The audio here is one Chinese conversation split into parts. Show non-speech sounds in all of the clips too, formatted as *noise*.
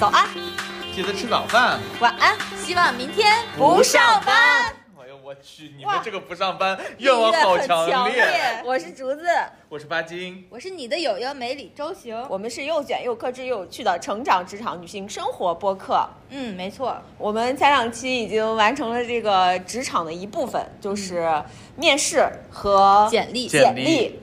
早安，记得吃早饭。晚安，希望明天不上班。哎呦我去，你们这个不上班愿望好强烈。我是竹子，我是巴金，我是你的友友美里周行。我们是又卷又克制又有趣的成长职场女性生活播客。嗯，没错，我们前两期已经完成了这个职场的一部分，就是面试和简历。简历。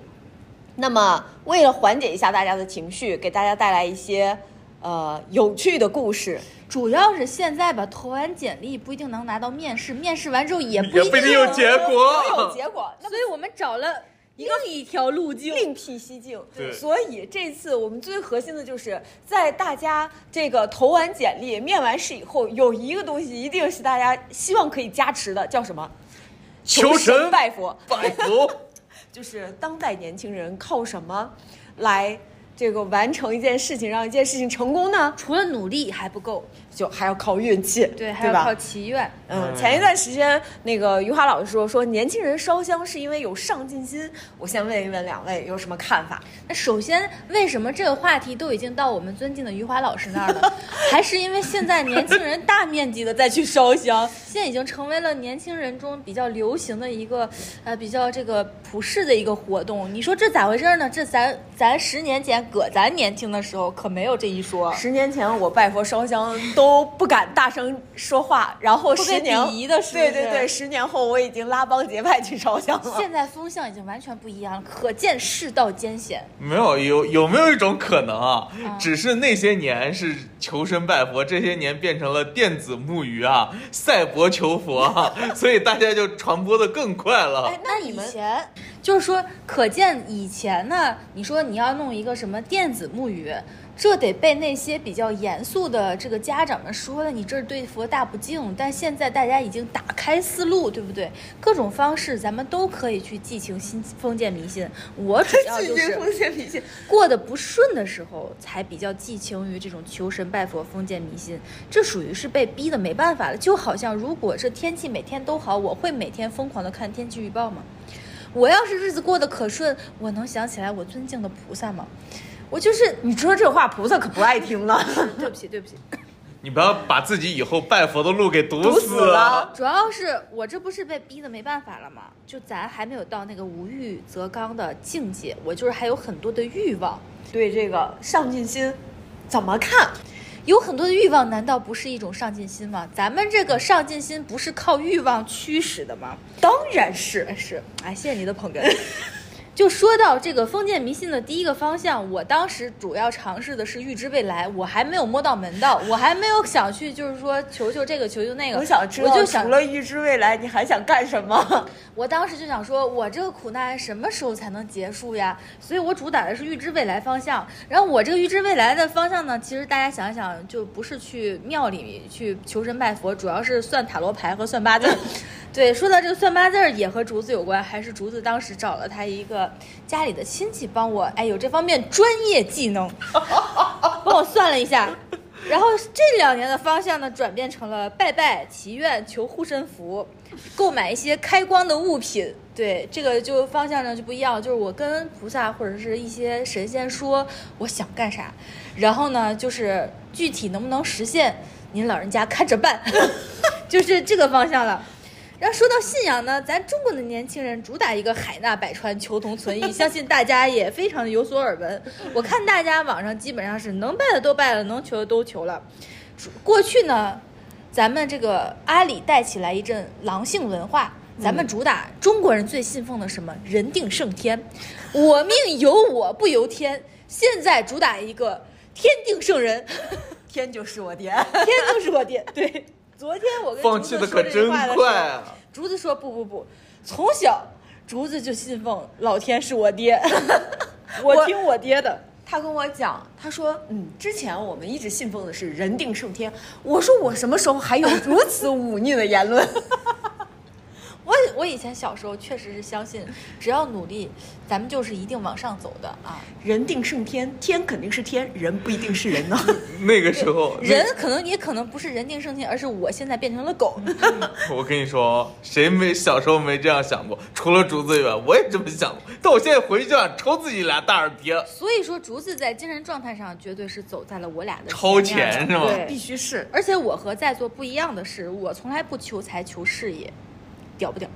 那么，为了缓解一下大家的情绪，给大家带来一些呃有趣的故事。主要是现在吧，投完简历不一定能拿到面试，面试完之后也不一定有结果，有结果。*laughs* 所以我们找了另一条路径，另辟蹊径。对，所以这次我们最核心的就是在大家这个投完简历、面完试以后，有一个东西一定是大家希望可以加持的，叫什么？求神拜佛，拜佛。*laughs* 就是当代年轻人靠什么来这个完成一件事情，让一件事情成功呢？除了努力还不够。就还要靠运气，对，还要靠祈愿。嗯，前一段时间那个余华老师说说年轻人烧香是因为有上进心。我先问一问两位有什么看法？那首先，为什么这个话题都已经到我们尊敬的余华老师那儿了？*laughs* 还是因为现在年轻人大面积的再去烧香，*laughs* 现在已经成为了年轻人中比较流行的一个呃比较这个普世的一个活动。你说这咋回事呢？这咱咱十年前搁咱年轻的时候可没有这一说。十年前我拜佛烧香都 *laughs* 不敢大声说话，然后十年对对对，十年后我已经拉帮结派去烧香了。现在风向已经完全不一样了，可见世道艰险。没有有有没有一种可能啊？只是那些年是求神拜佛，这些年变成了电子木鱼啊，赛博求佛啊，*laughs* 所以大家就传播的更快了。哎，那以前就是说，可见以前呢，你说你要弄一个什么电子木鱼？这得被那些比较严肃的这个家长们说了，你这是对佛大不敬。但现在大家已经打开思路，对不对？各种方式咱们都可以去寄情新封建迷信。我主要就是封建迷信过得不顺的时候，才比较寄情于这种求神拜佛、封建迷信。这属于是被逼的没办法了。就好像如果这天气每天都好，我会每天疯狂的看天气预报吗？我要是日子过得可顺，我能想起来我尊敬的菩萨吗？我就是你说这话，菩萨可不爱听了。*laughs* 对不起，对不起，你不要把自己以后拜佛的路给堵死了。主要是我这不是被逼的没办法了吗？就咱还没有到那个无欲则刚的境界，我就是还有很多的欲望。对这个上进心怎么看？有很多的欲望，难道不是一种上进心吗？咱们这个上进心不是靠欲望驱使的吗？当然是是。哎，谢谢你的捧哏。*laughs* 就说到这个封建迷信的第一个方向，我当时主要尝试的是预知未来，我还没有摸到门道，我还没有想去，就是说求求这个，求求那个。我想知道，除了预知未来，你还想干什么？*laughs* 我当时就想说，我这个苦难什么时候才能结束呀？所以我主打的是预知未来方向。然后我这个预知未来的方向呢，其实大家想一想，就不是去庙里去求神拜佛，主要是算塔罗牌和算八字。*laughs* 对，说到这个算八字儿也和竹子有关，还是竹子当时找了他一个家里的亲戚帮我，哎，有这方面专业技能，*laughs* 帮我算了一下。然后这两年的方向呢，转变成了拜拜、祈愿、求护身符，购买一些开光的物品。对，这个就方向呢就不一样，就是我跟菩萨或者是一些神仙说我想干啥，然后呢就是具体能不能实现，您老人家看着办，*laughs* 就是这个方向了。然后说到信仰呢，咱中国的年轻人主打一个海纳百川、求同存异，*laughs* 相信大家也非常的有所耳闻。我看大家网上基本上是能拜的都拜了，能求的都求了。过去呢，咱们这个阿里带起来一阵狼性文化，咱们主打中国人最信奉的什么人定胜天，我命由我不由天。现在主打一个天定胜人，*laughs* 天就是我爹，*laughs* 天就是我爹，对。昨天我跟放弃的可真快啊！竹子说不不不，从小竹子就信奉老天是我爹，*laughs* 我听我爹的。他跟我讲，他说嗯，之前我们一直信奉的是人定胜天。我说我什么时候还有如此忤逆的言论？*laughs* 我我以前小时候确实是相信，只要努力，咱们就是一定往上走的啊。人定胜天，天肯定是天，人不一定是人呢。*laughs* 那个时候，人可能也可能不是人定胜天，而是我现在变成了狗。*laughs* 我跟你说，谁没小时候没这样想过？除了竹子以外，我也这么想过。但我现在回去就想抽自己俩大耳贴，所以说，竹子在精神状态上绝对是走在了我俩的超前是吗？对，必须是。而且我和在座不一样的是，我从来不求财求事业，屌不屌？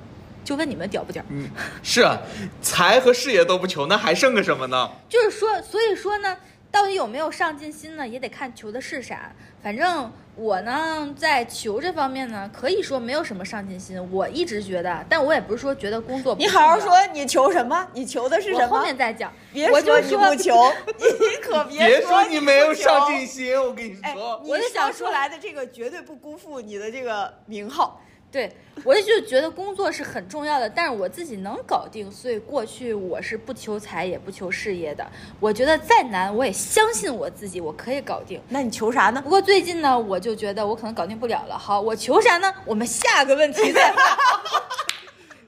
就问你们屌不屌？嗯，是啊，财和事业都不求，那还剩个什么呢？就是说，所以说呢，到底有没有上进心呢，也得看求的是啥。反正我呢，在求这方面呢，可以说没有什么上进心。我一直觉得，但我也不是说觉得工作不你好好，说，你求什么？你求的是什么？后面再讲。别说你不求，你可别说你没有上进。心，我跟你哎说，，你我就想出来的这个绝对不辜负你的这个名号。对，我就觉得工作是很重要的，但是我自己能搞定，所以过去我是不求财也不求事业的。我觉得再难，我也相信我自己，我可以搞定。那你求啥呢？不过最近呢，我就觉得我可能搞定不了了。好，我求啥呢？我们下个问题再问。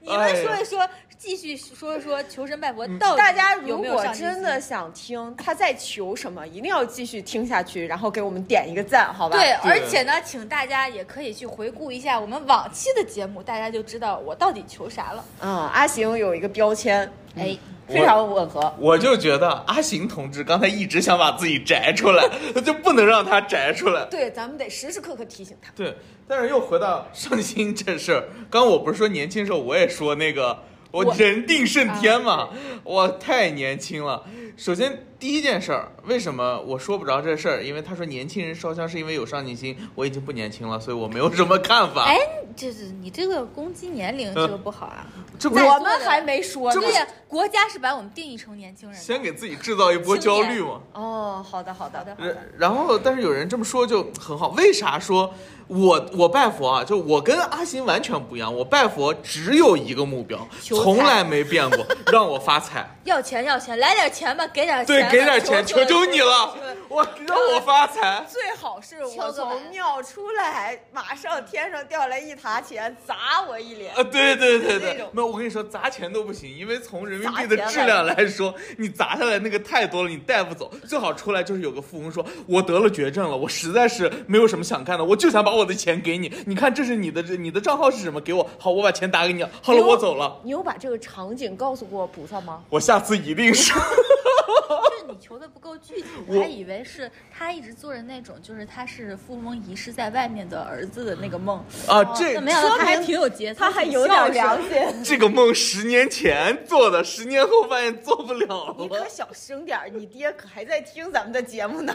*laughs* 你们说一说，继续说一说求神拜佛到底大家如果真的想听他在求什么，一定要继续听下去，然后给我们点一个赞，好吧？对，而且呢，请大家也可以去回顾一下我们往期的节目，大家就知道我到底求啥了。嗯，阿行有一个标签，哎，非常吻合。我就觉得阿行同志刚才一直想把自己摘出来，*laughs* 就不能让他摘出来。对，咱们得时时刻刻提醒他。对，但是又回到上心这事儿，刚刚我不是说年轻时候我也说那个我我人定胜天嘛，我太年轻了。首先第一件事儿，为什么我说不着这事儿？因为他说年轻人烧香是因为有上进心，我已经不年轻了，所以我没有什么看法。哎，这是你这个攻击年龄，这个不好啊。*laughs* 这不我们还没说呢对。呀，国家是把我们定义成年轻人。先给自己制造一波焦虑嘛？哦，好的，好的好的，然的。然后，但是有人这么说就很好，为啥说我我拜佛啊？就我跟阿星完全不一样，我拜佛只有一个目标，从来没变过，让我发财。*laughs* 要钱要钱，来点钱吧，给点钱对，给点钱，求求你了我让我发财。最好是我从庙出来，马上天上掉来一沓钱砸我一脸。啊，对对对对种，没有，我跟你说，砸钱都不行，因为从人民币的质量来说，你砸下来那个太多了，你带不走。最好出来就是有个富翁说，我得了绝症了，我实在是没有什么想干的，我就想把我的钱给你，你看这是你的，这你的账号是什么？给我，好，我把钱打给你，好了，我走了。你有把这个场景告诉过菩萨吗？我下次一定是。就 *laughs* 是你求的不够具体，我我还以为是他一直做着那种，就是他是富翁遗失在外面的儿子的那个梦。啊，这那没想到他还挺有节操，他还有点良心。*laughs* 这个梦十年前做的，十年后发现做不了了。你可小声点儿，你爹可还在听咱们的节目呢。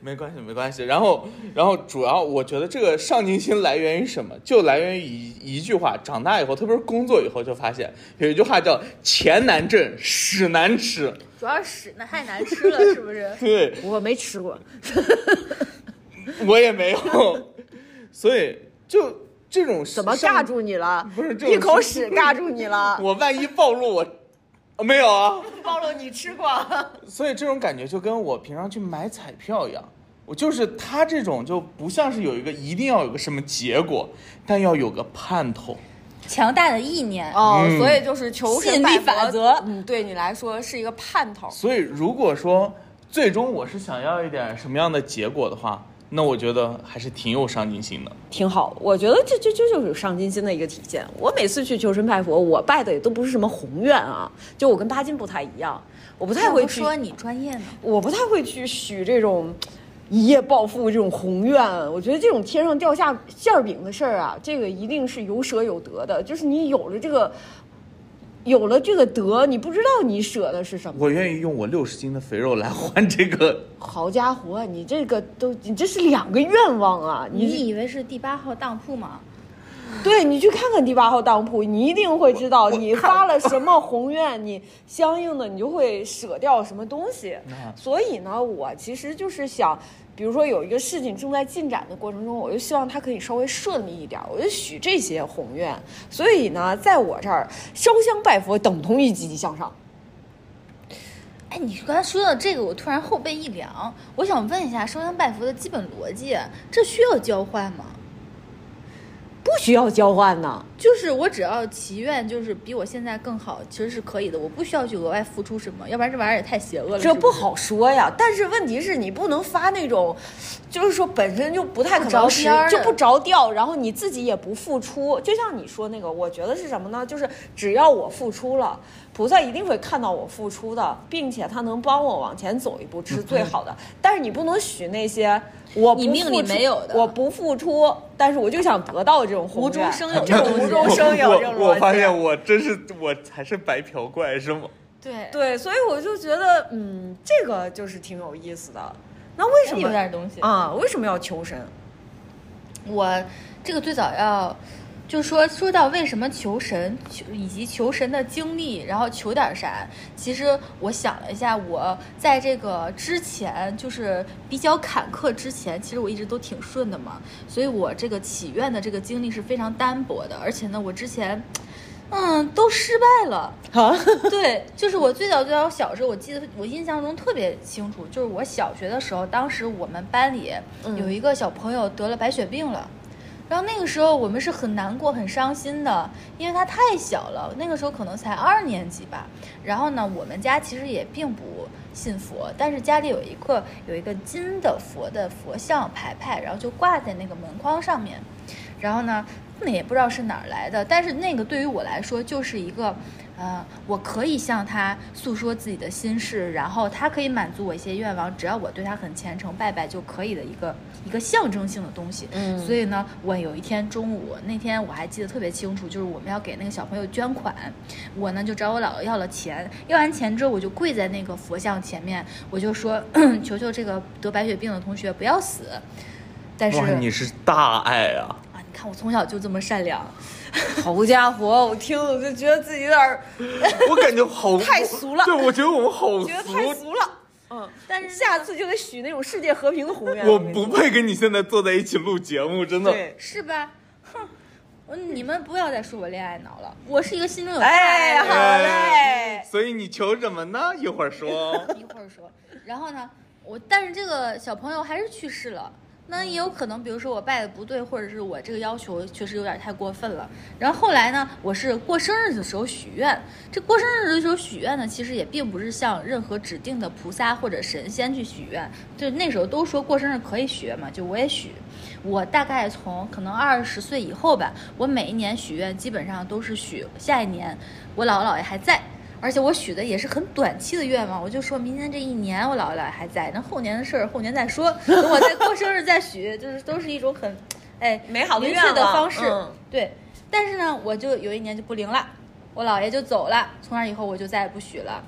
没关系，没关系。然后，然后主要我觉得这个上进心来源于什么？就来源于一一句话。长大以后，特别是工作以后，就发现有一句话叫“钱难挣，屎难吃主要是屎那太难吃了，是不是”。？*laughs* 对我没吃过，我也没有，所以就这种怎么尬住你了？不是这种一口屎尬住你了。*laughs* 我万一暴露我，哦没有啊。暴露你吃过。所以这种感觉就跟我平常去买彩票一样，我就是他这种就不像是有一个一定要有个什么结果，但要有个盼头。强大的意念，哦，嗯所以就是求神拜佛法则嗯，对你来说是一个盼头。所以如果说最终我是想要一点什么样的结果的话，那我觉得还是挺有上进心的。挺好，我觉得这这这就是有上进心的一个体现。我每次去求神拜佛，我拜的也都不是什么宏愿啊，就我跟巴金不太一样，我不太会去，说你专业呢。我不太会去许这种一夜暴富这种宏愿。我觉得这种天上掉下馅儿饼的事儿啊，这个一定是有舍有得的，就是你有了这个。有了这个德，你不知道你舍的是什么。我愿意用我六十斤的肥肉来换这个。*laughs* 好家伙，你这个都，你这是两个愿望啊！你你以为是第八号当铺吗？*laughs* 对你去看看第八号当铺，你一定会知道你发了什么宏愿，你相应的你就会舍掉什么东西。啊所以呢，我其实就是想，比如说有一个事情正在进展的过程中，我就希望它可以稍微顺利一点，我就许这些宏愿。所以呢，在我这儿烧香拜佛等同于积极向上。哎，你刚才说到这个，我突然后背一凉。我想问一下，烧香拜佛的基本逻辑，这需要交换吗？不需要交换呢，就是我只要祈愿，就是比我现在更好，其实是可以的。我不需要去额外付出什么，要不然这玩意儿也太邪恶了。是是这不好说呀。但是问题是你不能发那种，就是说本身就不太可着能实边儿就不着调，然后你自己也不付出。就像你说那个，我觉得是什么呢？就是只要我付出了，菩萨一定会看到我付出的，并且他能帮我往前走一步，这是最好的。但是你不能许那些我不你命里没有的我不付出，但是我就想得到这种宏无中生有这种无中生有这种我我发现我真是我才是白嫖怪是吗？对，对，所以我就觉得，嗯，这个就是挺有意思的。那为什么有点东西啊？为什么要求神？我这个最早要，就说说到为什么求神，求以及求神的经历，然后求点啥。其实我想了一下，我在这个之前就是比较坎坷之前，其实我一直都挺顺的嘛，所以我这个祈愿的这个经历是非常单薄的，而且呢，我之前。嗯，都失败了。啊，*laughs* 对，就是我最早最早小时候，我记得我印象中特别清楚，就是我小学的时候，当时我们班里有一个小朋友得了白血病了，然后那个时候我们是很难过、很伤心的，因为他太小了，那个时候可能才二年级吧。然后呢，我们家其实也并不信佛，但是家里有一个有一个金的佛的佛像牌牌，然后就挂在那个门框上面。然后呢，那也不知道是哪儿来的，但是那个对于我来说就是一个，呃，我可以向他诉说自己的心事，然后他可以满足我一些愿望，只要我对他很虔诚，拜拜就可以的一个一个象征性的东西。嗯所以呢，我有一天中午，那天我还记得特别清楚，就是我们要给那个小朋友捐款，我呢就找我姥姥要了钱，要完钱之后，我就跪在那个佛像前面，我就说，*clears throat* 求求这个得白血病的同学不要死。但是，你是大爱啊！啊，你看我从小就这么善良，*laughs* 好家伙，我听了我就觉得自己有点儿我感觉好 *laughs* 太俗了对，我觉得我们好觉得太俗，了。嗯，但是下次就得许那种世界和平的宏愿。我不配跟你现在坐在一起录节目，真的。对，是吧？哼，我你们不要再说我恋爱脑了，我是一个心中有大哎，爱。好嘞。所以你求什么呢？一会儿说。*laughs* 一会儿说。然后呢，我但是这个小朋友还是去世了。那也有可能，比如说我拜的不对，或者是我这个要求确实有点太过分了。然后后来呢，我是过生日的时候许愿。这过生日的时候许愿呢，其实也并不是向任何指定的菩萨或者神仙去许愿。就那时候都说过生日可以许愿嘛，就我也许。我大概从可能二十岁以后吧，我每一年许愿基本上都是许下一年我姥姥姥爷还在。而且我许的也是很短期的愿望，我就说明年这一年我姥姥姥爷还在，那后年的事儿后年再说，等我再过生日再许，*laughs* 就是都是一种很，哎，美好的愿望方式。嗯对，但是呢，我就有一年就不灵了，我姥爷就走了，从那以后我就再也不许了，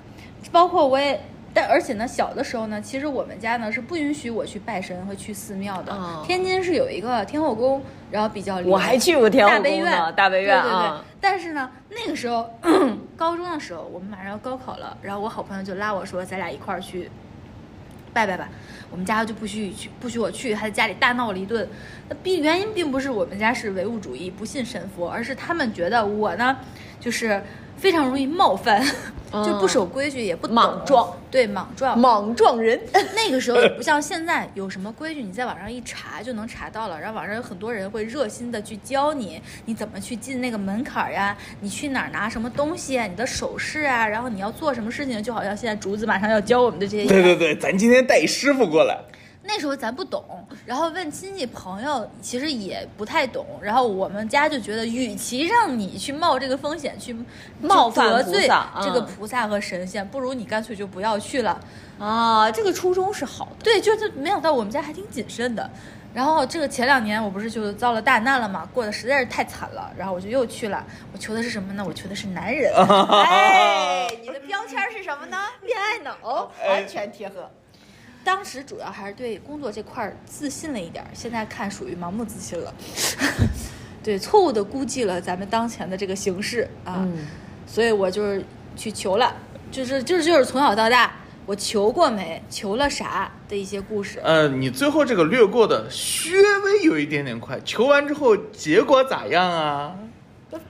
包括我也。但而且呢，小的时候呢，其实我们家呢是不允许我去拜神和去寺庙的。哦天津是有一个天后宫，然后比较灵我还去过天后宫大悲院大悲院对对。但是呢，那个时候 *clears throat* 高中的时候，我们马上要高考了，然后我好朋友就拉我说，咱俩一块儿去拜拜吧。我们家就不许去，不许我去，还在家里大闹了一顿。那并原因并不是我们家是唯物主义，不信神佛，而是他们觉得我呢，就是非常容易冒犯，就不守规矩，也不莽撞，对莽撞，莽撞人，*laughs* 那个时候也不像现在，有什么规矩你在网上一查就能查到了，然后网上有很多人会热心的去教你，你怎么去进那个门槛儿呀，你去哪儿拿什么东西啊，你的手势啊，然后你要做什么事情，就好像现在竹子马上要教我们的这些。对对对，咱今天带一师傅过来。那时候咱不懂，然后问亲戚朋友，其实也不太懂。然后我们家就觉得，与其让你去冒这个风险去冒犯得罪菩萨这个嗯菩萨和神仙，不如你干脆就不要去了。啊，这个初衷是好的。对，就是没想到我们家还挺谨慎的。然后这个前两年我不是就遭了大难了嘛，过得实在是太惨了，然后我就又去了。我求的是什么呢？我求的是男人，*laughs* 哎，你的标签是什么呢？恋爱脑，*laughs* 哎完全贴合。当时主要还是对工作这块儿自信了一点儿，现在看属于盲目自信了。*laughs* 对，错误的估计了咱们当前的这个形势啊，嗯所以我就是去求了，就是就是就是从小到大我求过没，求了啥的一些故事。呃，你最后这个略过的稍微有一点点快，求完之后结果咋样啊？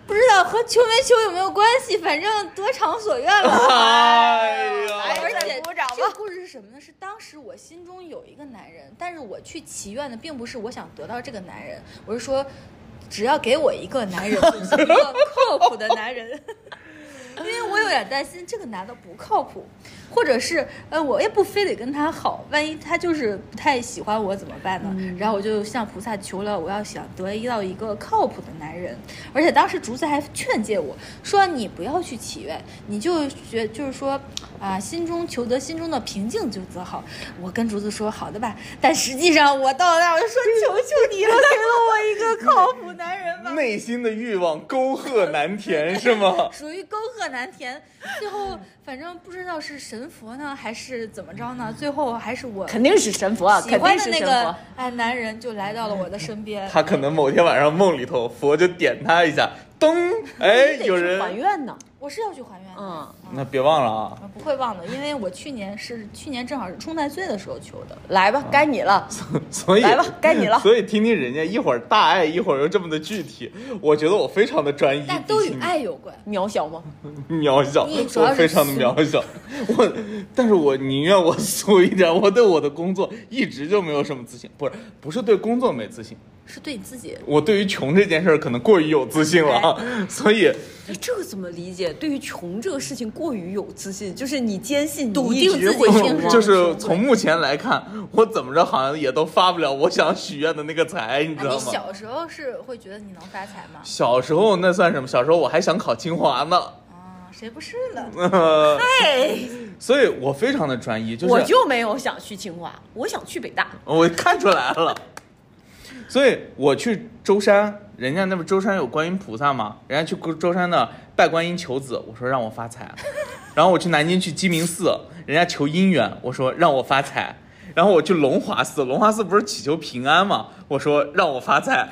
不知道和求没求有没有关系，反正得偿所愿了。*laughs* 哎呀，而且鼓掌吧这个故事是什么呢？是当时我心中有一个男人，但是我去祈愿的并不是我想得到这个男人，我是说，只要给我一个男人，就是一个靠谱的男人。*laughs* 因为我有点担心这个男的不靠谱，或者是呃，我也不非得跟他好，万一他就是不太喜欢我怎么办呢？然后我就向菩萨求了，我要想得到一个靠谱的男人。而且当时竹子还劝诫我说：“你不要去祈愿，你就觉就是说啊，心中求得心中的平静就则好。”我跟竹子说：“好的吧。”但实际上我到那儿我就说：“求求你了，给了我一个靠谱男人吧。”内心的欲望沟壑难填是吗？*laughs* 属于沟壑难填。最后反正不知道是神佛呢还是怎么着呢，最后还是我肯定是神佛肯定欢的那个是神佛。哎男人就来到了我的身边。他可能某天晚上梦里头，佛就点他一下，噔，哎，有人，还愿呢，我是要去还愿的，嗯，那别忘了啊。不会忘的，因为我去年是去年正好是冲太岁的时候求的。来吧，该你了。*laughs* 所以来吧该你了所以听听人家一会儿大爱，一会儿又这么的具体，我觉得我非常的专一，但都与爱有关。渺小吗？*laughs* 渺小我非常的渺小。*laughs* 我，但是我宁愿我俗一点。我对我的工作一直就没有什么自信，不是不是对工作没自信，是对你自己，我对于穷这件事儿可能过于有自信了啊，所以哎，这个怎么理解？对于穷这个事情过于有自信，就是你坚信笃你一定自己就是从目前来看，我怎么着好像也都发不了我想许愿的那个财，你知啊，你道吗？小时候是会觉得你能发财吗？小时候那算什么？小时候我还想考清华呢，啊，谁不是呢？*laughs* 哎，所以我非常的专一，就是我就没有想去清华，我想去北大。我看出来了。所以我去舟山，人家那不舟山有观音菩萨吗？人家去舟山那拜观音求子，我说让我发财。然后我去南京去鸡鸣寺，人家求姻缘，我说让我发财。然后我去龙华寺，龙华寺不是祈求平安吗？我说让我发财。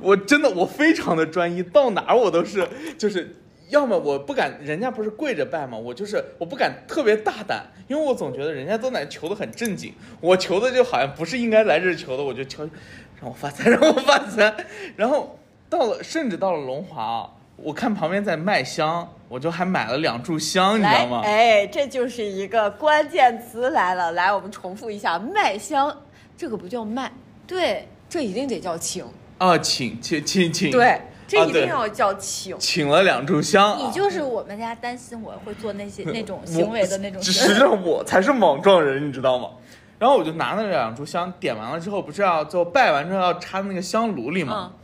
我真的我非常的专一，到哪儿我都是就是。要么我不敢，人家不是跪着拜吗？我就是我不敢特别大胆，因为我总觉得人家都在求的很正经，我求的就好像不是应该来这儿求的，我就求 *laughs* 让我发财，让我发财。然后到了，甚至到了龙华啊，我看旁边在卖香，我就还买了两炷香，你知道吗，？哎，这就是一个关键词来了。来，我们重复一下，卖香，这个不叫卖，对，这一定得叫请。啊，请请请请，对，这一定要叫请。请了两炷香啊。你就是我们家担心我会做那些 *laughs* 那种行为的那种我实。际上我才是莽撞人，你知道吗？然后我就拿那两炷香点完了之后，不是要最后拜完之后要插那个香炉里吗？嗯，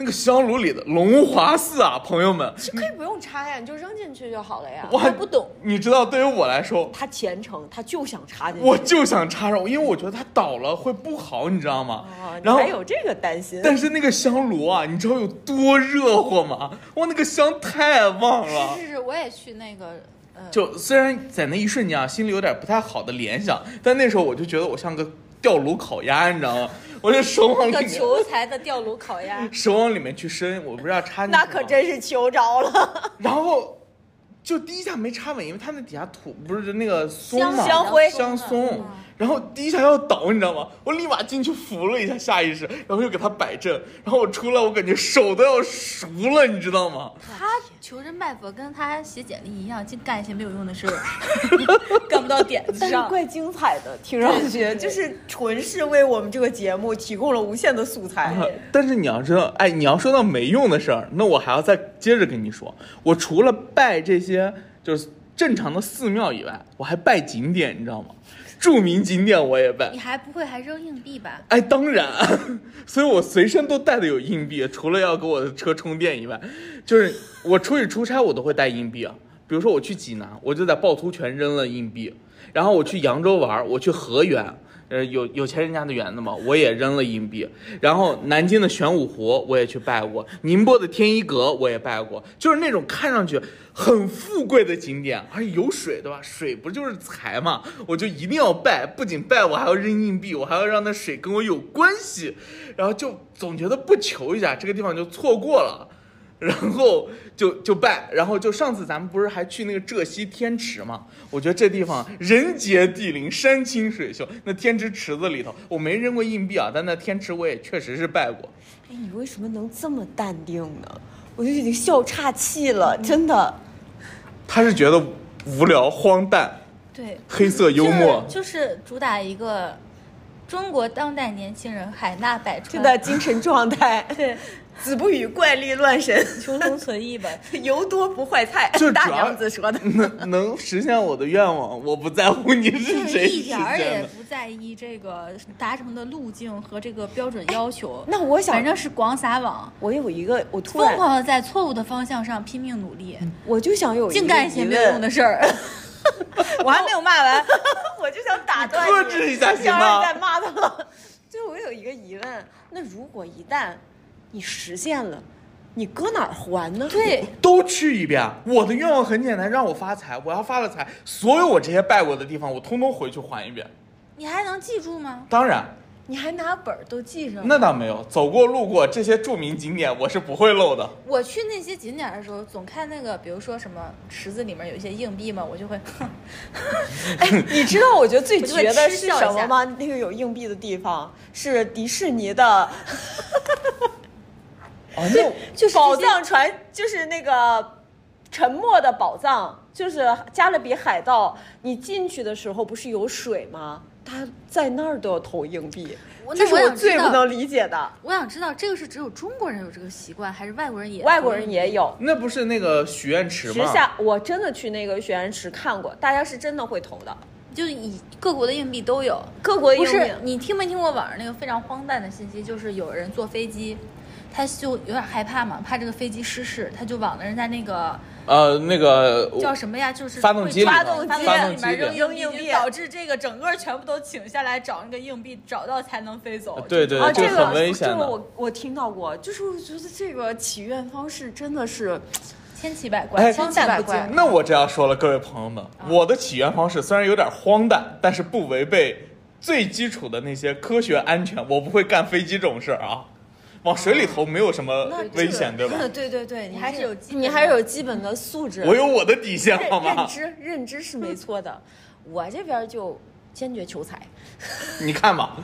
那个香炉里的龙华寺啊，朋友们，是可以不用插呀，你就扔进去就好了呀。我还不懂，你知道，对于我来说，他虔诚，他就想插进去。我就想插上，因为我觉得它倒了会不好，你知道吗？哦，然后还有这个担心。但是那个香炉啊，你知道有多热乎吗？哇，那个香太旺了。是是是，我也去那个呃，就虽然在那一瞬间啊，心里有点不太好的联想，但那时候我就觉得我像个吊炉烤鸭，你知道吗？我就手往里那个面，求财的吊炉烤鸭，手往里面去伸，我不知道插进去那可真是求着了。*laughs* 然后就第一下没插稳，因为它那底下土不是那个松香嘛，香灰。香松。嗯，然后第一下要倒，你知道吗？我立马进去扶了一下，下意识，然后又给他摆正，然后我出来，我感觉手都要熟了，你知道吗？他求神拜佛，跟他写简历一样，净干一些没有用的事儿，*laughs* 干不到点子上。但是怪精彩的，听上去就是纯是为我们这个节目提供了无限的素材。但是你要知道，哎，你要说到没用的事儿，那我还要再接着跟你说，我除了拜这些就是正常的寺庙以外，我还拜景点，你知道吗？著名景点我也拜你。还不会还扔硬币吧？哎，当然，*laughs* 所以我随身都带的有硬币，除了要给我的车充电以外，就是我出去出差我都会带硬币啊。比如说我去济南，我就在趵突泉扔了硬币，然后我去扬州玩，我去河源，呃，有有钱人家的园子嘛，我也扔了硬币。然后南京的玄武湖我也去拜过，宁波的天一阁我也拜过，就是那种看上去很富贵的景点，而且有水，对吧？水不就是财嘛？我就一定要拜，不仅拜，我还要扔硬币，我还要让那水跟我有关系，然后就总觉得不求一下，这个地方就错过了。然后就就拜，然后就上次咱们不是还去那个浙西天池嘛？我觉得这地方人杰地灵，山清水秀。那天池池子里头，我没扔过硬币啊，但那天池我也确实是拜过。哎，你为什么能这么淡定呢？我就已经笑岔气了，真的。他是觉得无聊、荒诞、对，黑色幽默。就是就是主打一个中国当代年轻人海纳百川。的精神状态，*laughs* 对，子不语怪力乱神，求同存异吧。*laughs* 油多不坏菜就，大娘子说的。能能实现我的愿望，我不在乎你是就是谁实 *laughs* 一点儿也。不在意这个达成的路径和这个标准要求。那我想反正是广撒网，我有一个，我突疯狂的在错误的方向上拼命努力，我就想有一个净干一些没有用的，事儿。*laughs* 我还没有骂完，我就想打断克制一下不想行吗让你再骂他了。就我有一个疑问，那如果一旦你实现了，你搁哪儿还呢？对，都去一遍。我的愿望很简单，让我发财。我要发了财，所有我这些拜过的地方，我通通回去还一遍。你还能记住吗？当然，你还拿本儿都记上了。那倒没有，走过路过这些著名景点，我是不会漏的。我去那些景点的时候，总看那个，比如说什么池子里面有一些硬币嘛，我就会，哼，*laughs* 哎，*laughs* 你知道我觉得最绝的是什么吗？那个有硬币的地方是迪士尼的 *laughs* 哦，那 *laughs* 就是宝藏船，就是那个沉默的宝藏，就是加勒比海盗。你进去的时候不是有水吗？他在那儿都要投硬币我，这是我最不能理解的。我想知道这个是只有中国人有这个习惯，还是外国人也？外国人也。有。那不是那个许愿池吗？时下我真的去那个许愿池看过，大家是真的会投的，就是以各国的硬币都有，各国的不是硬币。你听没听过网上那个非常荒诞的信息？就是有人坐飞机，他就有点害怕嘛，怕这个飞机失事，他就往人家那个呃，那个叫什么呀？就是发动机发发动动机里面扔扔硬币硬币，导致这个整个全部都请下来找那个硬币，找到才能飞走。啊，对对这这个很危险这个我我听到过，就是我觉得这个祈愿方式真的是，千奇百怪，千奇百诞不经。怪那我这样说了，各位朋友们，我的起源方式虽然有点荒诞，但是不违背最基础的那些科学安全，我不会干飞机这种事儿啊。往水里投没有什么危险，对吧？*laughs* 对对对，你还是有基本你还是有基本的素质，我有我的底线，好吗？认认知认知是没错的，我这边就坚决求财。*laughs* 你看吧，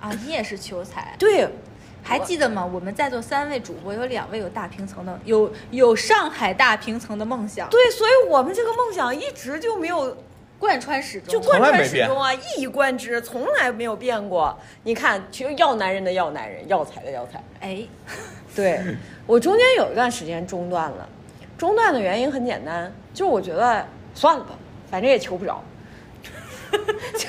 啊，你也是求财。对，还记得吗？我们在座三位主播有两位有大平层的，有有上海大平层的梦想，对，所以我们这个梦想一直就没有贯穿始终。就贯穿始终啊，一以贯之，从来没有变过。你看，就要男人的要男人，要财的要财。哎，对我中间有一段时间中断了，中断的原因很简单，就是我觉得算了吧，反正也求不着，*laughs* 就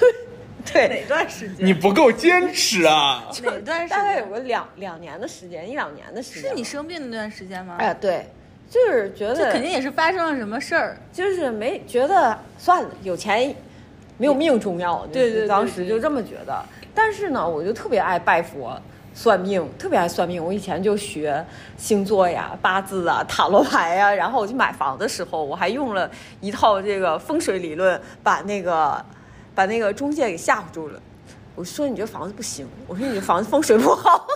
对哪段时间？你不够坚持啊！哪段时间？大概有个两两年的时间，一两年的时间。是你生病那段时间吗？哎，对，就是觉得这肯定也是发生了什么事儿。就是没觉得算了，有钱没有命重要。对对对当时就这么觉得。但是呢，我就特别爱拜佛。算命特别爱算命，我以前就学星座呀、八字啊、塔罗牌呀，然后我去买房的时候，我还用了一套这个风水理论，把那个把那个中介给吓唬住了。我说你这房子不行，我说你这房子风水不好。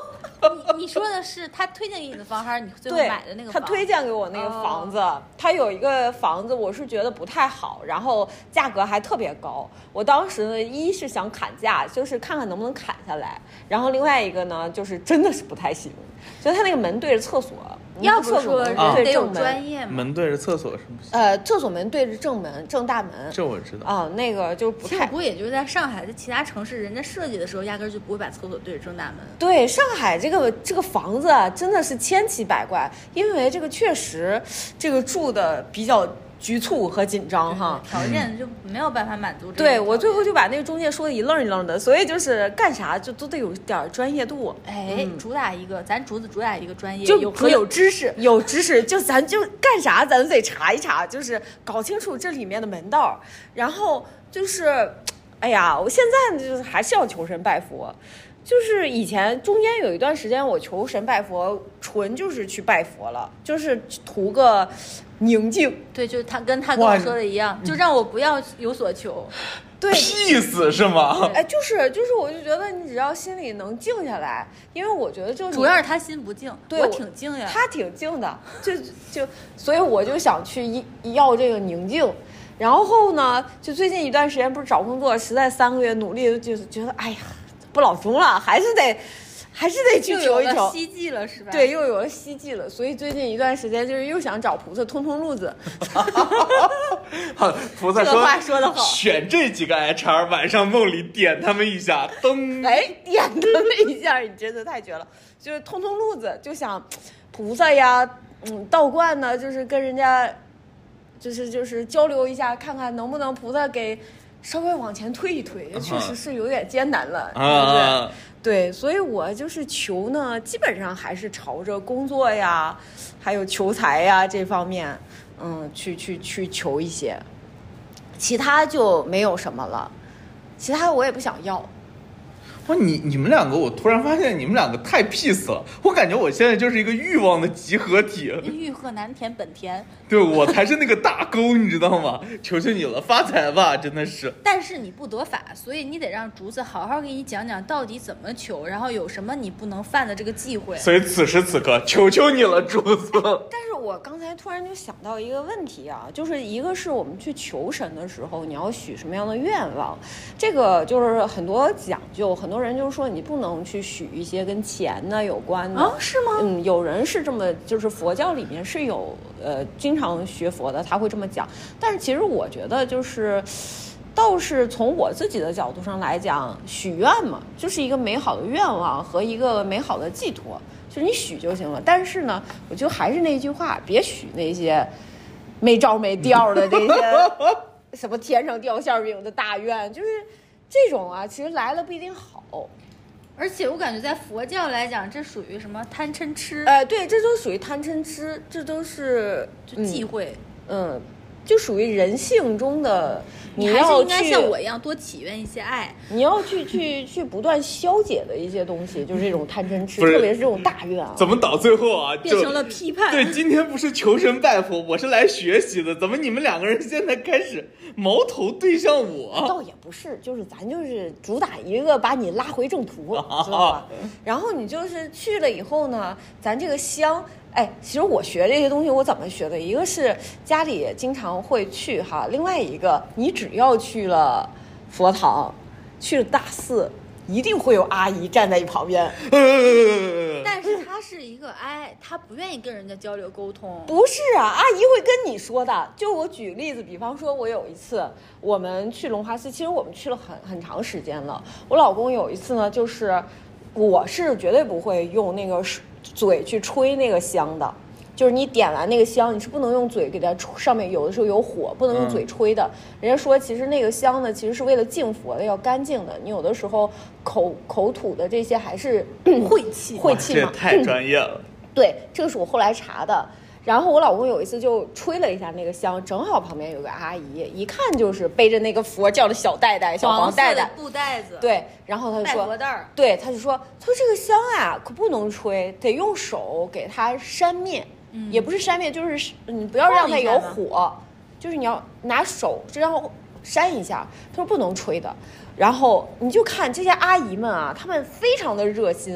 你你说的是他推荐给你的房，还是你最后，买的那个房？他推荐给我那个房子，他有一个房子，我是觉得不太好，然后价格还特别高。我当时呢，一是想砍价，就是看看能不能砍下来，然后另外一个呢，就是真的是不太行，就他那个门对着厕所，要不厕所门说人啊得有专业嘛。门对着厕所是不行，呃，厕所门对着正门正大门，这我知道。啊、那个就不太其实我估计也就是在上海，在其他城市，人家设计的时候压根儿就不会把厕所对着正大门。对上海这个这个房子啊，真的是千奇百怪，因为这个确实这个住的比较局促和紧张哈。条件就没有办法满足对。我最后就把那个中介说的一愣一愣的，所以就是干啥就都得有点专业度。哎，嗯主打一个，咱竹子主打一个专业，就有和有知识。有知识，就咱就干啥，咱得查一查，就是搞清楚这里面的门道。然后就是，哎呀，我现在就是还是要求神拜佛。就是以前中间有一段时间，我求神拜佛，纯就是去拜佛了，就是图个宁静。对，就是他跟他跟我说的一样，就让我不要有所求。对，*laughs* peace 是吗？哎，就是就是，我就觉得你只要心里能静下来，因为我觉得就是主要是他心不静，我对我挺静呀。他挺静的，就就，所以我就想去一要这个宁静。然后呢，就最近一段时间不是找工作，实在三个月努力，就是觉得哎呀，不老中了，还是得，还是得去求一求。希冀了是吧？对，，又有了希冀了，所以最近一段时间就是又想找菩萨通通路子。菩萨说这个话说的好选这几个 HR，晚上梦里点他们一下，噔，哎，点灯了一下，你真的太绝了！就是通通路子，就想菩萨呀，嗯，道观呢，就是跟人家，就是就是交流一下，看看能不能菩萨给稍微往前推一推，确实是有点艰难了，对不对？啊，对，所以我就是求呢，基本上还是朝着工作呀，还有求财呀这方面，嗯，去去去求一些，其他就没有什么了，其他我也不想要。哇，你你们两个，我突然发现你们两个太 peace 了，我感觉我现在就是一个欲望的集合体，欲壑难填本田。*laughs* 对我才是那个大沟，你知道吗？求求你了，发财吧，真的是。但是你不得法，所以你得让竹子好好给你讲讲到底怎么求，然后有什么你不能犯的这个忌讳。所以此时此刻，求求你了，竹子。但是我刚才突然就想到一个问题啊，就是一个是我们去求神的时候，你要许什么样的愿望，这个就是很多讲究，很多人就是说你不能去许一些跟钱呢有关的啊是吗嗯，有人是这么，就是佛教里面是有呃经常学佛的，他会这么讲，但是其实我觉得就是。倒是从我自己的角度上来讲，许愿嘛，就是一个美好的愿望和一个美好的寄托，就是你许就行了。但是呢，我就还是那句话，别许那些没招没调的这些什么天上掉馅饼的大愿，就是这种啊，其实来了不一定好。而且我感觉在佛教来讲，这属于什么贪嗔痴，呃，对，这都属于贪嗔痴，这都是就忌讳。嗯，就属于人性中的，你还是要应该像我一样多祈愿一些爱。你要去去去不断消解的一些东西，就是这种贪嗔痴，特别是这种大愿啊。怎么到最后啊，变成了批判对，今天不是求神拜佛，我是来学习的。怎么你们两个人现在开始矛头对向我？倒也不是，就是咱就是主打一个把你拉回正途，知道吧？然后你就是去了以后呢，咱这个香，哎，其实我学这些东西我怎么学的？一个是家里经常会去哈，另外一个你只要去了佛堂，去了大寺，一定会有阿姨站在你旁边。呃 *laughs* 但是她是一个 I，她不愿意跟人家交流沟通。不是啊，阿姨会跟你说的。就我举例子，比方说，我有一次我们去龙华寺，其实我们去了很很长时间了。我老公有一次呢，就是我是绝对不会用那个水嘴去吹那个香的。就是你点完那个香，你是不能用嘴给它吹，上面有的时候有火，不能用嘴吹的。人家说，其实那个香呢，其实是为了敬佛的，要干净的。你有的时候口口吐的这些还是晦气晦气嘛。这太专业了。对，这个是我后来查的。然后我老公有一次就吹了一下那个香，正好旁边有个阿姨，一看就是背着那个佛教的小袋袋、小黄袋袋。布袋子，，对，然后他就说。对，他就说，他说这个香啊，可不能吹，得用手给它扇灭，也不是扇灭，就是你不要让它有火，就是你要拿手这样扇一下。他说不能吹的。然后你就看这些阿姨们啊，她们非常的热心。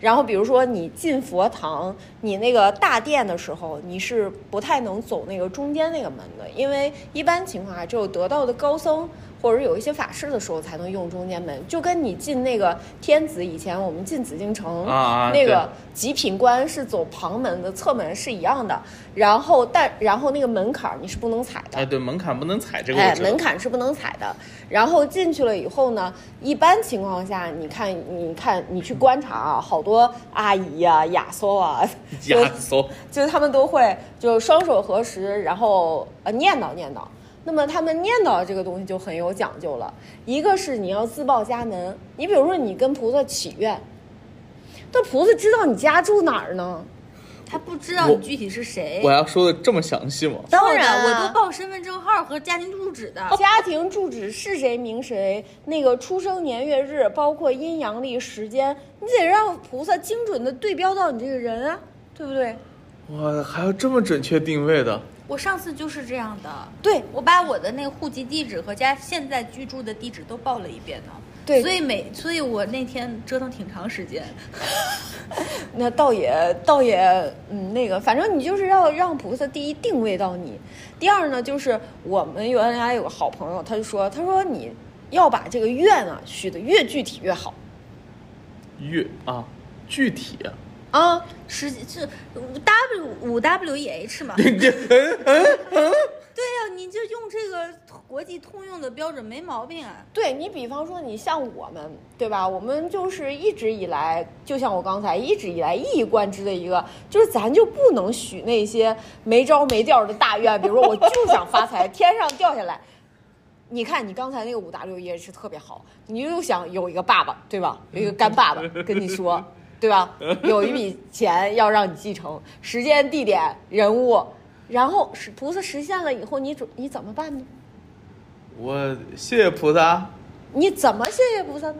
然后比如说你进佛堂，你那个大殿的时候，你是不太能走那个中间那个门的，因为一般情况下只有得道的高僧或者有一些法事的时候才能用中间门，就跟你进那个天子以前我们进紫禁城啊啊那个极品官是走旁门的，侧门是一样的。然后但然后那个门槛你是不能踩的，哎，对，门槛不能踩，这个哎，门槛是不能踩的。然后进去了以后呢，一般情况下，你看，你看，你去观察啊，好多阿姨呀、亚搜啊，就 *laughs* 亚搜，就是他们都会就双手合十，然后呃念叨念叨。那么他们念叨这个东西就很有讲究了，一个是你要自报家门，你比如说你跟菩萨祈愿，那菩萨知道你家住哪儿呢？他不知道你具体是谁。我要说的这么详细吗？当然啊我都报身份证号和家庭住址的。家庭住址是谁名谁，那个出生年月日，包括阴阳历时间，你得让菩萨精准的对标到你这个人啊，对不对？哇，还要这么准确定位的？我上次就是这样的，对，我把我的那个户籍地址和家现在居住的地址都报了一遍呢。对所以每所以我那天折腾挺长时间。*laughs* 那倒也倒也，嗯，那个，反正你就是要让菩萨第一定位到你，第二呢，就是我们原来有个好朋友，他就说，他说你要把这个愿啊许的越具体越好。越啊，具体，啊，实际是 W 五 W E H 嘛？你你嗯嗯嗯，对呀、你就用这个国际通用的标准没毛病啊。对你比方说你像我们，对吧？我们就是一直以来，就像我刚才一直以来一以贯之的一个，就是咱就不能许那些没招没调的大愿，比如说我就想发财，*laughs* 天上掉下来。你看你刚才那个五 W 也是特别好，你又想有一个爸爸，对吧？有一个干爸爸跟你说，对吧？*laughs* 有一笔钱要让你继承，时间、地点、人物，然后是菩萨实现了以后，你准你怎么办呢？我谢谢菩萨，你怎么谢谢菩萨呢？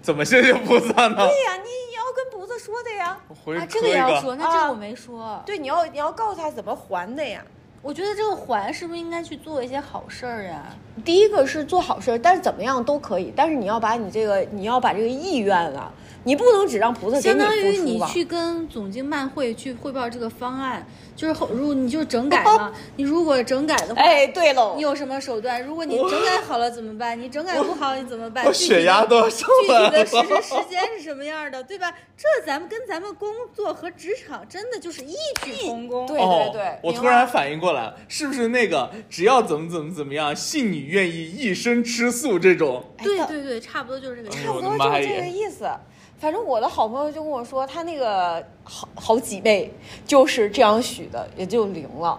怎么谢谢菩萨呢？对呀，你你要跟菩萨说的呀。我回啊，这个也要说，那这个我没说。对，你要你要告诉他怎么还的呀。我觉得这个还是不是应该去做一些好事儿呀？第一个是做好事儿，但是怎么样都可以，但是你要把你这个你要把这个意愿啊，你不能只让菩萨给相当于付出吧。你去跟总经办会去汇报这个方案，就是后如果你就是整改嘛，你如果整改的话，哎，对喽你，有什么手段？如果你整改好了怎么办？你整改不好你怎么办？血压都要上了体的实施时间是什么样的，对吧？这咱们跟咱们工作和职场真的就是异曲同工。对对，对我突然反应过来，是不是那个只要怎么怎么怎么样，信你愿意一生吃素这种？哎对对对，差不多就是这个意思。差不多就是这个意思。反正我的好朋友就跟我说，他那个好好几倍就是这样许的，也就灵了。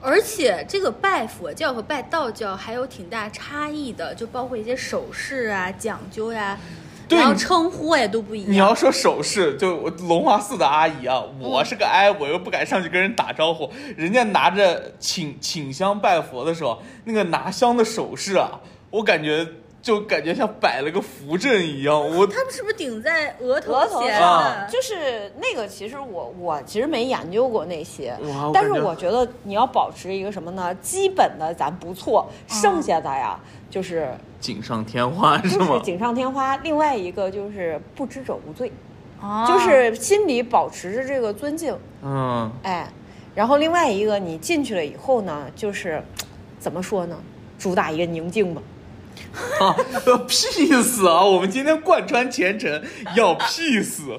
而且这个拜佛教和拜道教还有挺大差异的，就包括一些手势啊、讲究呀、对然后称呼也都不一样。你要说手势，就我龙华寺的阿姨啊，我是个哀，我又不敢上去跟人打招呼，人家拿着请请香拜佛的时候，那个拿香的手势啊，我感觉就感觉像摆了个符阵一样，我他们是不是顶在额头额头前上啊就是那个，其实我我其实没研究过那些，但是我觉得你要保持一个什么呢？基本的咱不错，剩下的呀就是锦上添花是就是吗？锦上添花。另外一个就是不知者无罪，哦就是心里保持着这个尊敬，嗯，哎，然后另外一个你进去了以后呢，就是怎么说呢？主打一个宁静吧。啊，peace 啊！我们今天贯穿前程要 peace，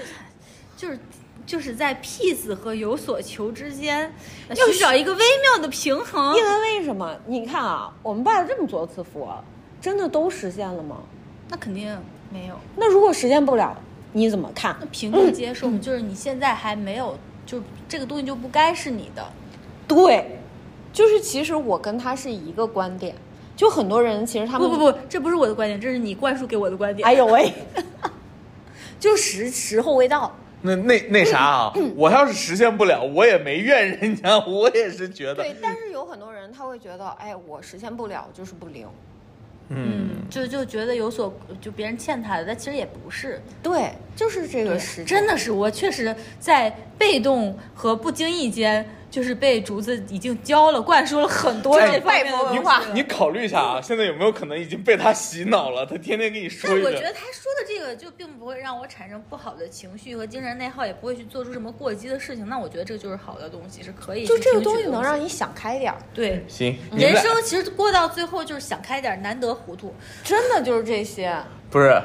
*laughs* 就是就是在 peace 和有所求之间，呃要寻找一个微妙的平衡。因为为什么？你看啊，我们拜了这么多次佛，真的都实现了吗？那肯定没有，那如果实现不了，你怎么看那？平静接受，就是你现在还没有，就这个东西就不该是你的。对，就是其实我跟他是一个观点，就很多人其实他们不不不，这不是我的观点，这是你灌输给我的观点。哎呦喂，*laughs* 就时时候未到。那那那啥啊，*clears throat* 我要是实现不了，我也没怨人家，我也是觉得，对，但是有很多人他会觉得，哎，我实现不了就是不灵。嗯，就就觉得有所就别人欠他的，但其实也不是。对，就是这个时真的是我确实在被动和不经意间，就是被竹子已经教了、灌输了很多哎这方面的拜佛文化你考虑一下啊，现在有没有可能已经被他洗脑了？他天天跟你说一我觉得他说的这个就并不会让我产生不好的情绪和精神内耗，也不会去做出什么过激的事情。那我觉得这个就是好的东西，是可以就这个东西能让你想开点儿，对。行，人生其实过到最后就是想开点儿，难得糊涂。真的就是这些。不是。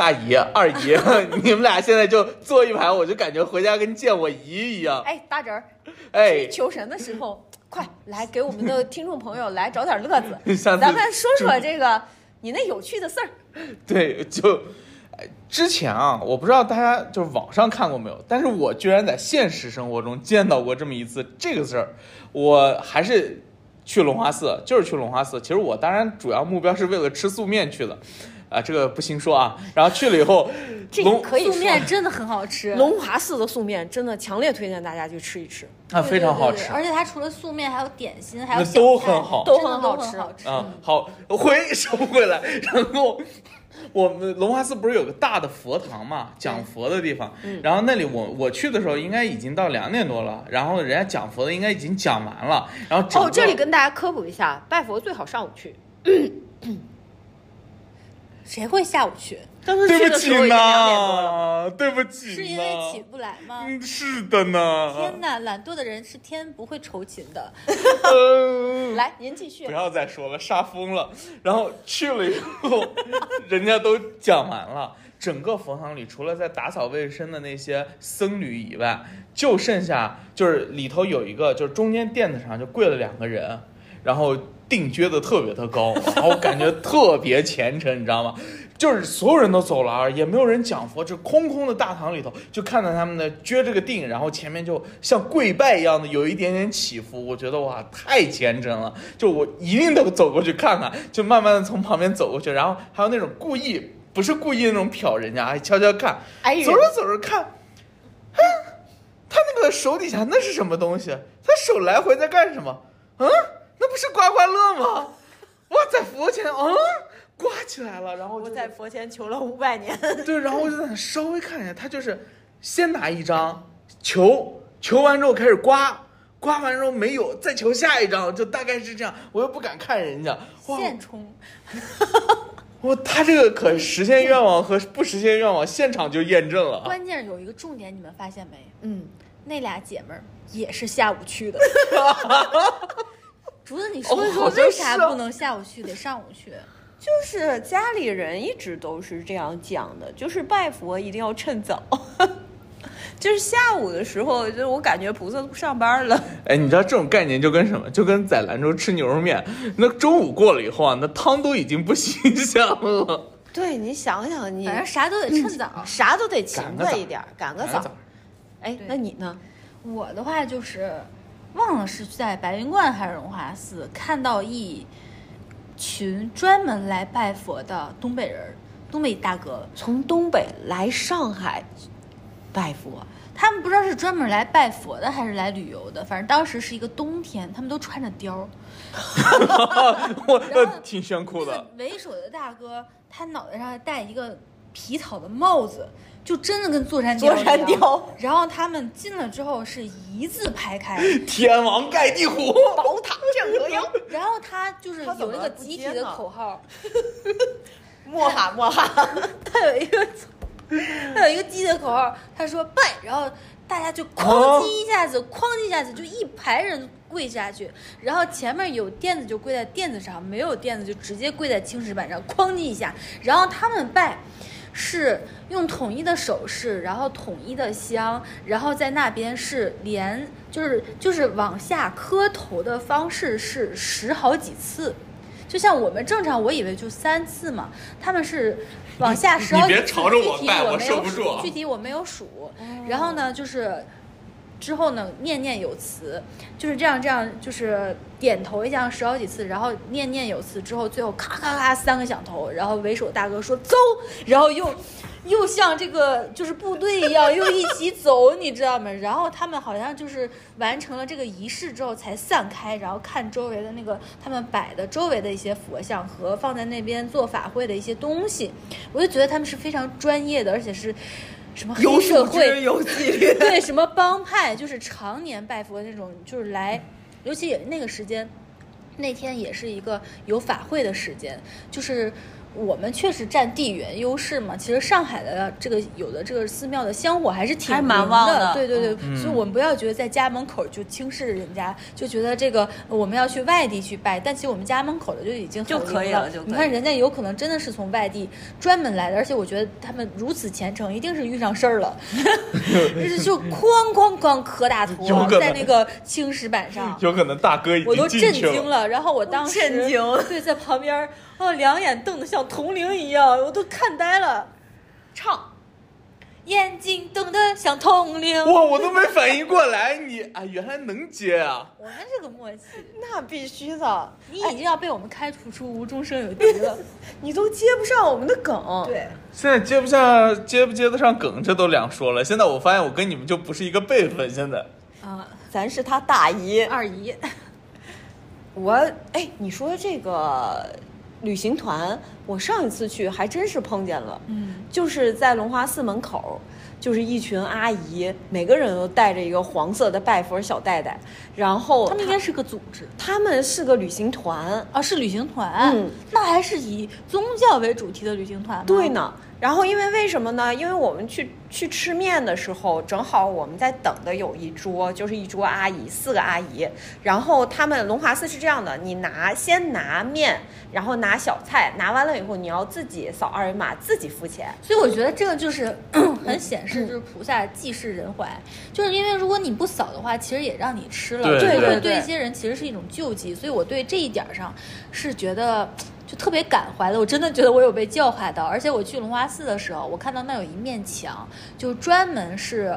大姨、二姨，*laughs* 你们俩现在就坐一排，我就感觉回家跟见我姨一样。哎，大侄儿，哎，求神的时候，快来给我们的听众朋友来找点乐子，*laughs* 咱们说说这个你那有趣的事儿。*laughs* 对，就哎之前啊，我不知道大家就是网上看过没有，但是我居然在现实生活中见到过这么一次这个事儿。我还是去龙华寺，就是去龙华寺。其实我当然主要目标是为了吃素面去的，啊，这个不行说啊。然后去了以后，*laughs* 这个龙素可以说面真的很好吃，龙华寺的素面真的强烈推荐大家去吃一吃。啊非常好吃。而且它除了素面，还有点心，还有小菜都很好都很好吃好吃。啊，好，回收回来。然后我们龙华寺不是有个大的佛堂嘛，讲佛的地方。然后那里我我去的时候应该已经到两点多了，然后人家讲佛的应该已经讲完了。然后哦，这里跟大家科普一下，拜佛最好上午去，谁会下午去？当时对不起。呢，对不起，是因为起不来吗？嗯，是的呢。天哪，懒惰的人是天不会酬勤的。嗯 *laughs* 来，您继续不。要再说了，杀疯了。然后去了以后，*laughs* 人家都讲完了，整个佛堂里除了在打扫卫生的那些僧侣以外，就剩下就是里头有一个，就是中间垫子上就跪了两个人，然后定撅的特别的高，然后感觉特别虔诚，你知道吗？就是所有人都走了，也没有人讲佛，就空空的大堂里头，就看到他们的撅这个定，然后前面就像跪拜一样的有一点点起伏，我觉得哇，太虔诚了，就我一定得走过去看看，就慢慢的从旁边走过去，然后还有那种故意不是故意那种瞟人家，还悄悄看，走着走着看，哼，他那个手底下那是什么东西？他手来回在干什么？嗯，那不是刮刮乐吗？我，在佛前，嗯，刮起来了，然后就我在佛前求了五百年。*laughs* 对，然后我就在那稍微看一下，他就是先拿一张求，求完之后开始刮，刮完之后没有，再求下一张，就大概是这样。我又不敢看人家，哇，现充，我，他这个可实现愿望和不实现愿望现场就验证了啊。关键有一个重点，你们发现没？嗯，那俩姐们儿也是下午去的。*laughs* 竹子，你 *laughs* 说一说为啥不能下午去，得上午去？就是家里人一直都是这样讲的，就是拜佛一定要趁早。*laughs* 就是下午的时候，就是我感觉菩萨都上班了。哎，你知道这种概念就跟什么？就跟在兰州吃牛肉面，那中午过了以后啊，那汤都已经不新鲜了。对你想想你，反正啥都得趁早。啥都得勤快一点儿，赶个早。哎，那你呢？我的话就是，忘了是在白云观还是荣华寺看到一群专门来拜佛的东北人，东北大哥，从东北来上海拜佛，他们不知道是专门来拜佛的还是来旅游的，反正当时是一个冬天，他们都穿着貂儿。我 *laughs* 然后挺炫酷的。为首的大哥，他脑袋上还戴一个皮草的帽子，就真的跟座山雕座山雕。然后他们进了之后是一字排开，天王盖地虎，宝塔镇河妖，然后他就是他有一个集体的口号，莫哈莫哈。他有一个他有一个集体的口号，他说拜，然后大家就哦哐叽一下子，哐叽一下子就一排人跪下去，然后前面有垫子就跪在垫子上，没有垫子就直接跪在青石板上，哐叽一下，然后他们拜。是用统一的手势，然后统一的香，然后在那边是连就是就是往下磕头的方式是十好几次，就像我们正常，我以为就三次嘛，他们是往下十好几次。你别朝着我具体拜我我没有受不住啊数，具体我没有数。然后呢，就是之后呢，念念有词，就是这样这样，就是点头一下十好几次，然后念念有词之后，最后咔咔咔三个响头，然后为首大哥说走，然后又。又像这个就是部队一样，又一起走，你知道吗？然后他们好像就是完成了这个仪式之后才散开，然后看周围的那个他们摆的周围的一些佛像和放在那边做法会的一些东西，我就觉得他们是非常专业的，而且是什么黑社会有纪律。*laughs* 对，什么帮派，就是常年拜佛那种，就是来，尤其也那个时间，那天也是一个有法会的时间，就是。我们确实占地缘优势嘛，其实上海的这个有的这个寺庙的香火还是挺还蛮灵旺的。对对对，嗯。所以我们不要觉得在家门口就轻视人家，就觉得这个我们要去外地去拜，但其实我们家门口的就已经很就可以灵了就可以你看人家有可能真的是从外地专门来的，而且我觉得他们如此虔诚，一定是遇上事儿了，*laughs* 就是就哐哐哐磕大头在那个青石板上。*laughs* 有可能大哥已经我都震。惊了，然后我当时震惊对，在旁边儿，哦，两眼瞪得像铜铃一样，我都看呆了，唱，眼睛瞪得像铜铃。哇，我都没反应过来，你啊，原来能接啊！我们这个默契，那必须的。你已经要被我们开除出无中生有敌了。*laughs* 你都接不上我们的梗。，对，现在接不下，接不接得上梗，这都两说了。现在我发现我跟你们就不是一个辈分。现在啊，咱是他大姨。二姨，我哎，你说这个旅行团，我上一次去还真是碰见了，嗯，就是在龙华寺门口，就是一群阿姨，每个人都带着一个黄色的拜佛小袋袋，然后他们应该是个组织。他们是个旅行团，啊，是旅行团，嗯。那还是以宗教为主题的旅行团吗？对，呢。然后因为为什么呢？因为我们去去吃面的时候，正好我们在等的有一桌，就是一桌阿姨，四个阿姨。然后他们龙华寺是这样的，你拿先拿面，然后拿小菜，拿完了以以后，你要自己扫二维码，自己付钱。所以我觉得这个就是很显示，就是菩萨济世仁怀，就是因为如果你不扫的话，其实也让你吃了，对对对一些人其实是一种救济，所以我对这一点上是觉得就特别感怀的，我真的觉得我有被教化到，而且我去龙华寺的时候，我看到那有一面墙，就专门是。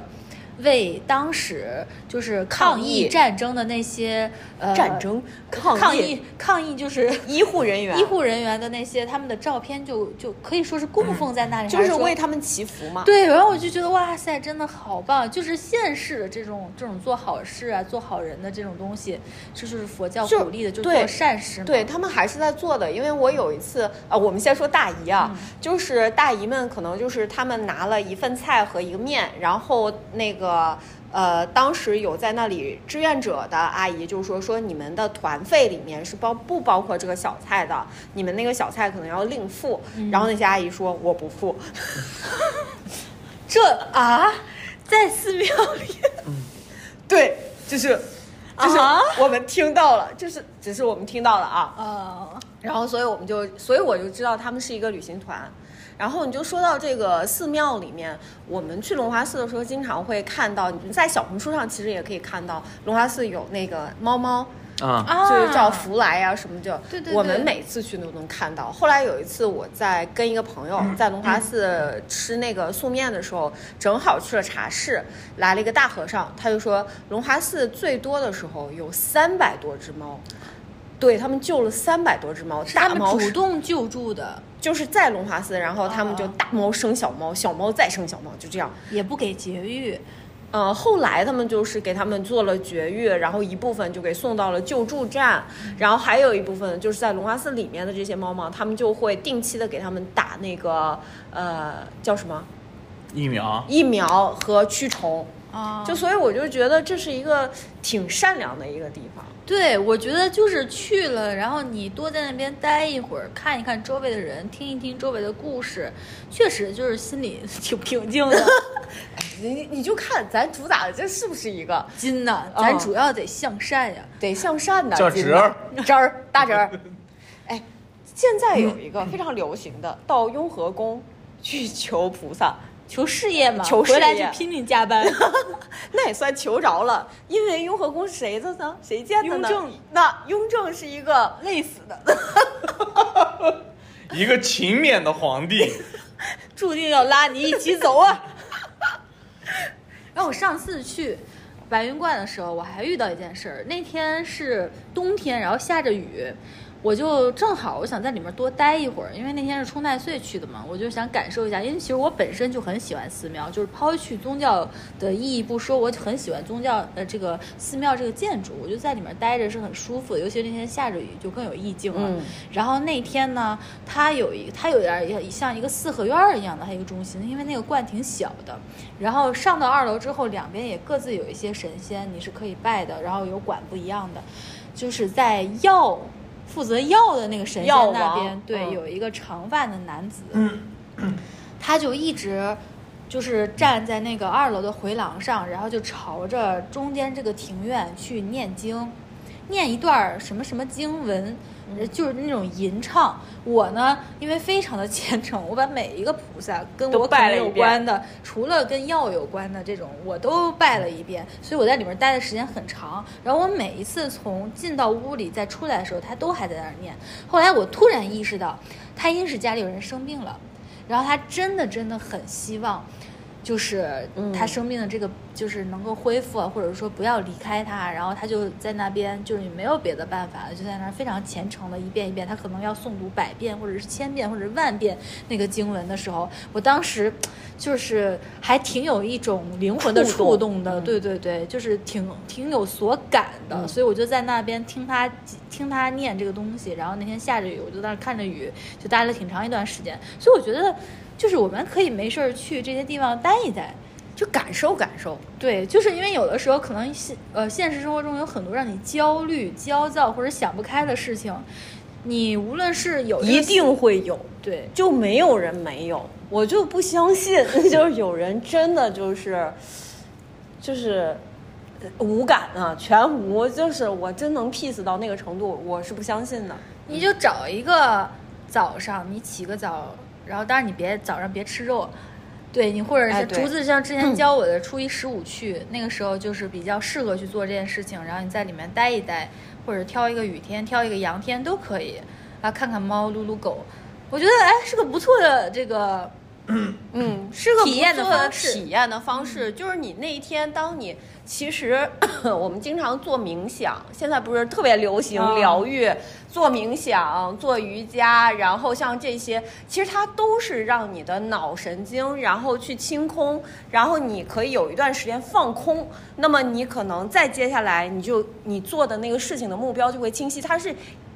为当时就是抗抗疫疫战争的那些呃战争抗疫抗疫抗疫就是医护人员医护人员的那些他们的照片就就可以说是供奉在那里，就是为他们祈福嘛。对，然后我就觉得哇塞，真的好棒！就是现世的这种这种做好事啊、做好人的这种东西，这就是佛教鼓励的，就是做善事嘛。对他们还是在做的，因为我有一次，呃，我们先说大姨啊，就是大姨们可能就是他们拿了一份菜和一个面，然后那个呃，当时有在那里志愿者的阿姨就说说你们的团费里面是包不包括这个小菜的，你们那个小菜可能要另付，然后那些阿姨说我不付，*laughs* 这啊，在寺庙里，*laughs* 对，就是就是啊我们听到了，就是只是我们听到了啊，呃，然后，所以我们就，所以我就知道他们是一个旅行团。然后你就说到这个寺庙里面，我们去龙华寺的时候，经常会看到，你在小红书上其实也可以看到，龙华寺有那个猫猫，啊，啊就是叫福来呀、什么就，对对对我们每次去都能看到。后来有一次我在跟一个朋友在龙华寺吃那个素面的时候，正好去了茶室，来了一个大和尚，他就说龙华寺最多的时候有三百多只猫。对他们救了三百多只猫，他们大猫主动救助的，就是在龙华寺，然后他们就哦大猫生小猫，小猫再生小猫，就这样。也不给绝育。呃，后来他们就是给他们做了绝育，然后一部分就给送到了救助站，然后还有一部分就是在龙华寺里面的这些猫猫，他们就会定期的给他们打那个呃叫什么疫苗，疫苗和驱虫。啊，就所以我就觉得这是一个挺善良的一个地方。对，我觉得就是去了，然后你多在那边待一会儿，看一看周围的人，听一听周围的故事，确实就是心里 *laughs* 挺平静的。*laughs* 你你就看咱主打的这是不是一个真的，哦咱主要得向善呀。得向善的叫金侄儿的侄儿大侄儿。*laughs* 哎，现在有一个非常流行的，到雍和宫去求菩萨，求事业嘛，求事业回来就拼命加班。*laughs* 那也算求着了。因为雍和宫是谁的呢？谁建的呢？雍正那雍正是一个累死的，*laughs* 一个勤勉的皇帝，*laughs* 注定要拉你一起走啊！然后我上次去白云观的时候，我还遇到一件事儿。那天是冬天，然后下着雨，我就正好我想在里面多待一会儿，因为那天是冲太岁去的嘛，我就想感受一下。因为其实我本身就很喜欢寺庙，就是抛去宗教的意义不说，我很喜欢宗教呃这个寺庙这个建筑，我就在里面待着是很舒服的。尤其那天下着雨，就更有意境了。嗯然后那天呢，它有一它有点儿像一个四合院儿一样的，它一个中心，因为那个观挺小的。然后上到二楼之后，两边也各自有一些神仙，你是可以拜的，然后有管不一样的，就是在药负责药的那个神仙那边，对，嗯。有一个长发的男子，他就一直。就是站在那个二楼的回廊上，然后就朝着中间这个庭院去念经，念一段什么什么经文，呃就是那种吟唱。我呢，因为非常的虔诚，我把每一个菩萨跟都我可能有关的，除了跟药有关的这种，我都拜了一遍。所以我在里面待的时间很长。然后我每一次从进到屋里再出来的时候，他都还在那儿念。后来我突然意识到，他因是家里有人生病了，然后他真的真的很希望。就是他生病的这个，就是能够恢复啊，或者说不要离开他，然后他就在那边，就是没有别的办法了，就在那儿非常虔诚的一遍一遍，他可能要诵读百遍或者是千遍或者是万遍那个经文的时候，我当时就是还挺有一种灵魂的触触动的，对对对，就是挺挺有所感的，嗯。所以我就在那边听他听他念这个东西，然后那天下着雨，我就在那儿看着雨，就待了挺长一段时间，所以我觉得就是我们可以没事儿去这些地方待一待。就感受感受。对，就是因为有的时候可能现呃现实生活中有很多让你焦虑、焦躁或者想不开的事情，你无论是有一定会有，对就没有人没有，我就不相信，*laughs* 就是有人真的就是，就是无感啊，全无，就是我真能 peace 到那个程度，我是不相信的。你就找一个早上你起个早，然后当然你别早上别吃肉，对你或者是竹子像之前教 *clears throat* 我的初一十五去，那个时候就是比较适合去做这件事情，然后你在里面待一待，或者挑一个雨天，挑一个阳天都可以，啊，看看猫，撸撸狗，我觉得哎是个不错的这个嗯，是个体验的不错方式体验的方式就是你那一天，当你其实 *coughs* 我们经常做冥想，现在不是特别流行嗯疗愈，做冥想、做瑜伽，然后像这些，其实它都是让你的脑神经然后去清空，然后你可以有一段时间放空。那么你可能再接下来，你就你做的那个事情的目标就会清晰，它是。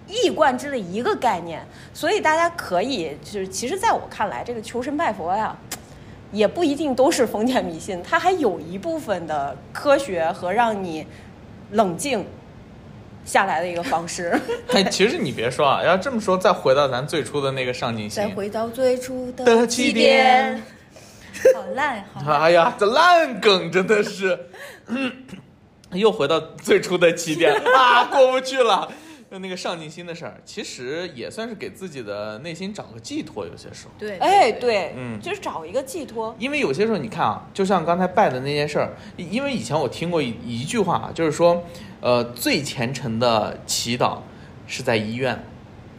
一以贯之的一个概念，所以大家可以就是，其实在我看来，这个求神拜佛呀，也不一定都是封建迷信，它还有一部分的科学和让你冷静下来的一个方式。*laughs* 哎，其实你别说啊，要这么说，再回到咱最初的那个上进心再，回到最初的的起点，好烂，好烂。哎呀，这烂梗真的是，又回到最初的起点啊，过不去了。就那个上进心的事儿，其实也算是给自己的内心找个寄托，有些时候。对，哎，对，嗯就是找一个寄托。因为有些时候你看啊，就像刚才拜的那件事儿，因因为以前我听过一一句话啊，就是说，呃，最虔诚的祈祷是在医院。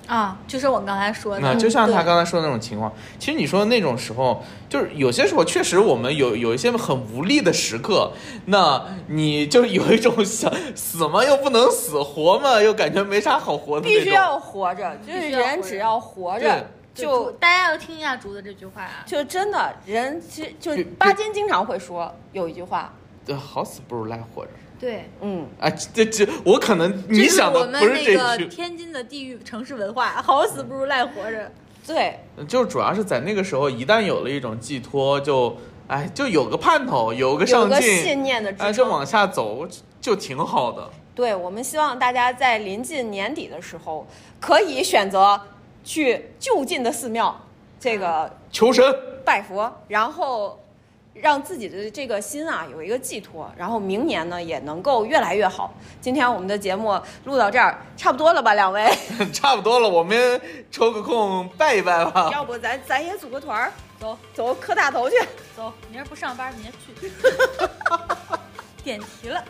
啊，就是我刚才说的，那就像他刚才说的那种情况，其实你说的那种时候，就是有些时候确实我们有有一些很无力的时刻，那你就有一种想死嘛又不能死，活嘛又感觉没啥好活的。必须要活着，就是人只要活着，就大家要听一下竹子这句话啊，就真的人，其实就就巴金经常会说有一句话，对，好死不如赖活着。对。嗯，啊，这这我可能你想的我们不是这那个，天津的地域城市文化，好死不如赖活着。对，就主要是在那个时候，一旦有了一种寄托，就哎就有个盼头，有个有个上进，信念的支哎，就。往下走就挺好的。对，我们希望大家在临近年底的时候，可以选择去就近的寺庙，这个求神，拜佛，然后让自己的这个心啊有一个寄托，然后明年呢也能够越来越好。今天我们的节目录到这儿差不多了吧，两位？*laughs* 差不多了，我们抽个空拜一拜吧。要不咱咱也组个团儿，走走磕大头去。走，明儿不上班，明儿去。*laughs* 点题了，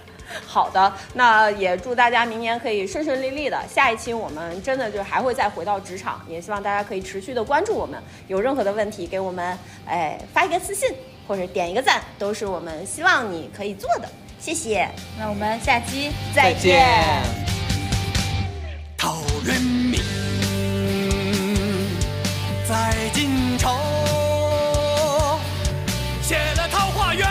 好的，那也祝大家明年可以顺顺利利的。下一期我们真的就还会再回到职场，也希望大家可以持续的关注我们。有任何的问题，给我们哎发一个私信或者点一个赞，都是我们希望你可以做的。谢谢，那我们下期再见。陶渊明。在今朝。写了《桃花源》。